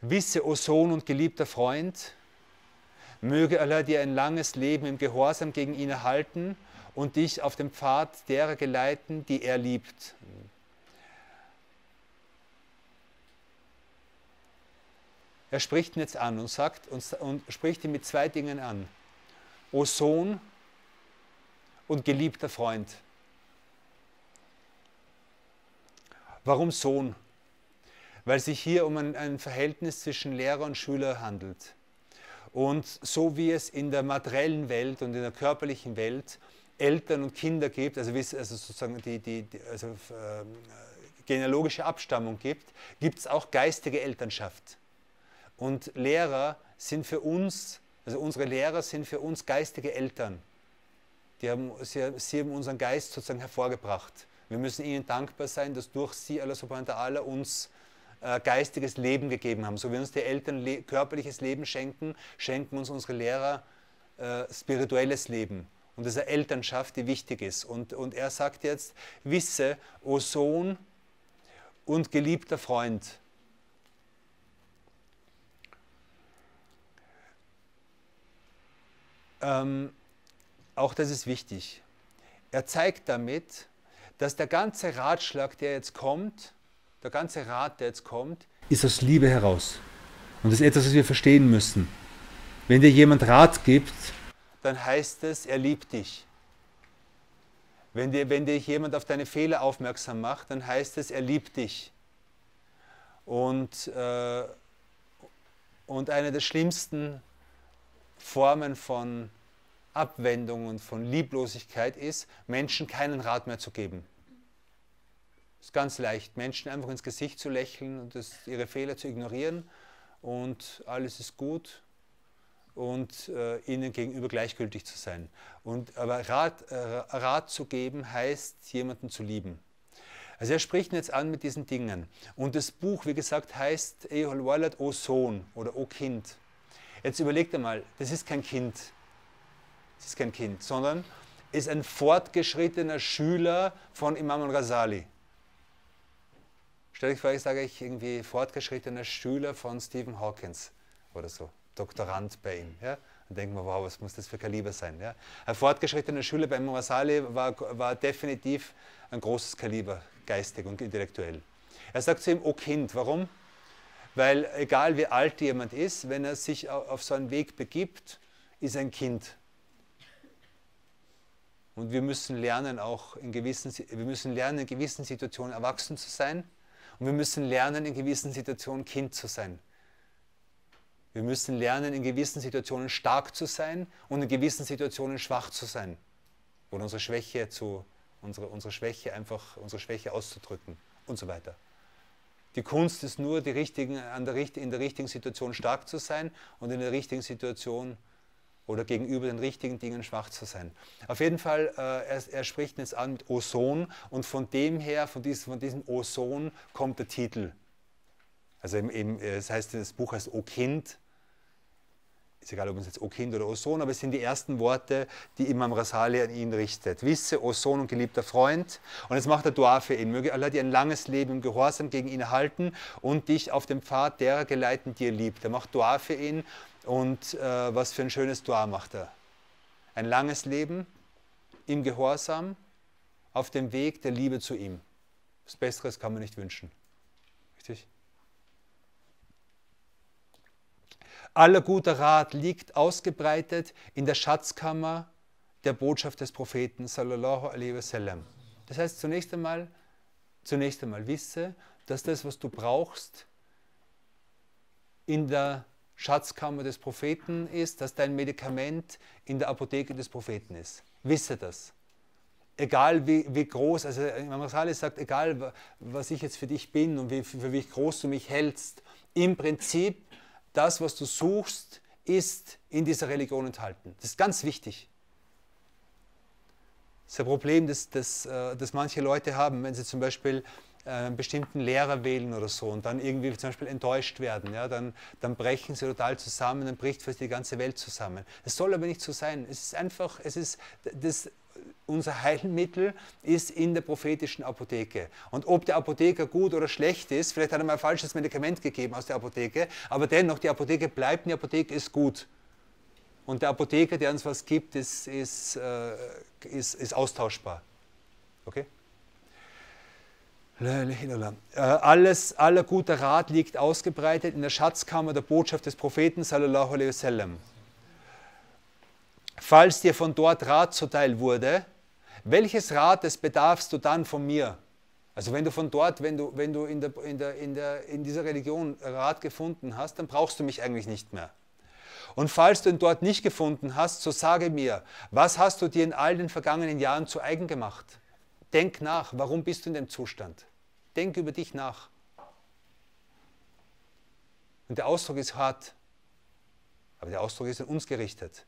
Wisse, o Sohn und geliebter Freund, möge Allah dir ein langes Leben im Gehorsam gegen ihn erhalten und dich auf dem Pfad derer geleiten, die er liebt. Er spricht ihn jetzt an und sagt und, und spricht ihn mit zwei Dingen an. O Sohn und geliebter Freund. Warum Sohn? Weil sich hier um ein, ein Verhältnis zwischen Lehrer und Schüler handelt. Und so wie es in der materiellen Welt und in der körperlichen Welt Eltern und Kinder gibt, also, also sozusagen die, die, die also, äh, genealogische Abstammung gibt, gibt es auch geistige Elternschaft. Und Lehrer sind für uns, also unsere Lehrer sind für uns geistige Eltern. Die haben, sie, sie haben unseren Geist sozusagen hervorgebracht. Wir müssen ihnen dankbar sein, dass durch sie, Allah subhanahu wa ta'ala, uns äh, geistiges Leben gegeben haben. So wie uns die Eltern le körperliches Leben schenken, schenken uns unsere Lehrer äh, spirituelles Leben. Und das ist eine Elternschaft, die wichtig ist. Und, und er sagt jetzt, wisse, o Sohn und geliebter Freund, Ähm, auch das ist wichtig. Er zeigt damit, dass der ganze Ratschlag, der jetzt kommt, der ganze Rat, der jetzt kommt, ist aus Liebe heraus. Und das ist etwas, was wir verstehen müssen. Wenn dir jemand Rat gibt, dann heißt es, er liebt dich. Wenn dir, wenn dir jemand auf deine Fehler aufmerksam macht, dann heißt es, er liebt dich. Und, äh, und eine der schlimmsten Formen von Abwendung und von Lieblosigkeit ist, Menschen keinen Rat mehr zu geben. Es ist ganz leicht, Menschen einfach ins Gesicht zu lächeln und das, ihre Fehler zu ignorieren und alles ist gut und äh, ihnen gegenüber gleichgültig zu sein. Und, aber Rat, äh, Rat zu geben heißt, jemanden zu lieben. Also er spricht jetzt an mit diesen Dingen. Und das Buch, wie gesagt, heißt Ehol Walad, O Sohn oder O Kind. Jetzt überlegt einmal, das ist kein Kind. Das ist kein Kind, sondern ist ein fortgeschrittener Schüler von Imam al-Ghazali. Stell dich vor, ich sage ich irgendwie fortgeschrittener Schüler von Stephen Hawkins oder so, Doktorand bei ihm. Ja? Dann denken wir, wow, was muss das für Kaliber sein? Ja? Ein fortgeschrittener Schüler bei Ghazali war, war definitiv ein großes Kaliber, geistig und intellektuell. Er sagt zu ihm, O Kind, warum? Weil egal wie alt jemand ist, wenn er sich auf so einen Weg begibt, ist ein Kind. Und wir müssen lernen, auch in gewissen, wir müssen lernen, in gewissen Situationen erwachsen zu sein. Und wir müssen lernen, in gewissen Situationen Kind zu sein. Wir müssen lernen, in gewissen Situationen stark zu sein und in gewissen Situationen schwach zu sein. Oder unsere Schwäche zu, unsere, unsere Schwäche einfach, unsere Schwäche auszudrücken und so weiter. Die Kunst ist nur, die richtigen, der, in der richtigen Situation stark zu sein und in der richtigen Situation oder gegenüber den richtigen Dingen schwach zu sein. Auf jeden Fall, äh, er, er, spricht jetzt an mit Ozon und von dem her, von diesem, von diesem Ozon kommt der Titel. Also eben, eben, das heißt, das Buch heißt O Kind, ist egal, ob es jetzt O Kind oder O Sohn, aber es sind die ersten Worte, die Imam Rasali an ihn richtet. Wisse, O Sohn und geliebter Freund. Und jetzt macht er Dua für ihn. Möge Allah dir ein langes Leben im Gehorsam gegen ihn erhalten und dich auf dem Pfad derer geleiten, die er liebt. Er macht Dua für ihn und äh, was für ein schönes Dua macht er. Ein langes Leben im Gehorsam auf dem Weg der Liebe zu ihm. Was Besseres kann man nicht wünschen. Richtig? Aller guter Rat liegt ausgebreitet in der Schatzkammer der Botschaft des Propheten sallallahu alaihi wasallam. Das heißt zunächst einmal, zunächst einmal wisse, dass das, was du brauchst, in der Schatzkammer des Propheten ist, dass dein Medikament in der Apotheke des Propheten ist. Wisse das. Egal wie, wie groß, also Imam Rasali sagt, egal was ich jetzt für dich bin und wie, für wie groß du mich hältst, im Prinzip das, was du suchst, ist in dieser Religion enthalten. Das ist ganz wichtig. Das ist ein Problem, das, das, äh, das manche Leute haben, wenn sie zum Beispiel einen bestimmten Lehrer wählen oder so und dann irgendwie zum Beispiel enttäuscht werden, ja, dann, dann brechen sie total zusammen, dann bricht fast die ganze Welt zusammen. Es soll aber nicht so sein. Es ist einfach, es ist, das, unser Heilmittel ist in der prophetischen Apotheke. Und ob der Apotheker gut oder schlecht ist, vielleicht hat er mal ein falsches Medikament gegeben aus der Apotheke, aber dennoch, die Apotheke bleibt, die Apotheke ist gut. Und der Apotheker, der uns was gibt, ist, ist, äh, ist, ist austauschbar. Okay? Äh, alles, aller guter Rat liegt ausgebreitet in der Schatzkammer der Botschaft des Propheten sallallahu alaihi wasallam. Falls dir von dort Rat zuteil wurde, welches Rates bedarfst du dann von mir? Also wenn du von dort, wenn du, wenn du in, der, in, der, in, der, in dieser Religion Rat gefunden hast, dann brauchst du mich eigentlich nicht mehr. Und falls du ihn dort nicht gefunden hast, so sage mir, was hast du dir in all den vergangenen Jahren zu eigen gemacht? Denk nach, warum bist du in dem Zustand? Denk über dich nach. Und der Ausdruck ist hart, aber der Ausdruck ist an uns gerichtet.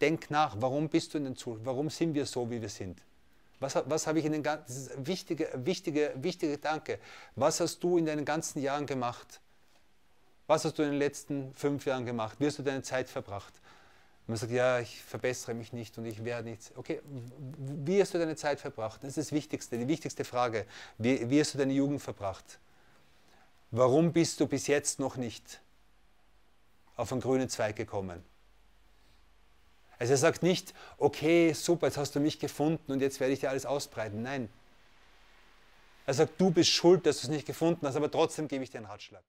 Denk nach, warum bist du in den Zustand, warum sind wir so, wie wir sind? Was, was habe ich in den ganzen, das ist ein wichtiger, wichtiger, wichtiger Gedanke. Was hast du in deinen ganzen Jahren gemacht? Was hast du in den letzten fünf Jahren gemacht? Wie hast du deine Zeit verbracht? Man sagt, ja, ich verbessere mich nicht und ich werde nichts. Okay, wie hast du deine Zeit verbracht? Das ist das Wichtigste, die wichtigste Frage. Wie, wie hast du deine Jugend verbracht? Warum bist du bis jetzt noch nicht auf einen grünen Zweig gekommen? Also er sagt nicht, okay, super, jetzt hast du mich gefunden und jetzt werde ich dir alles ausbreiten. Nein. Er sagt, du bist schuld, dass du es nicht gefunden hast, aber trotzdem gebe ich dir einen Ratschlag.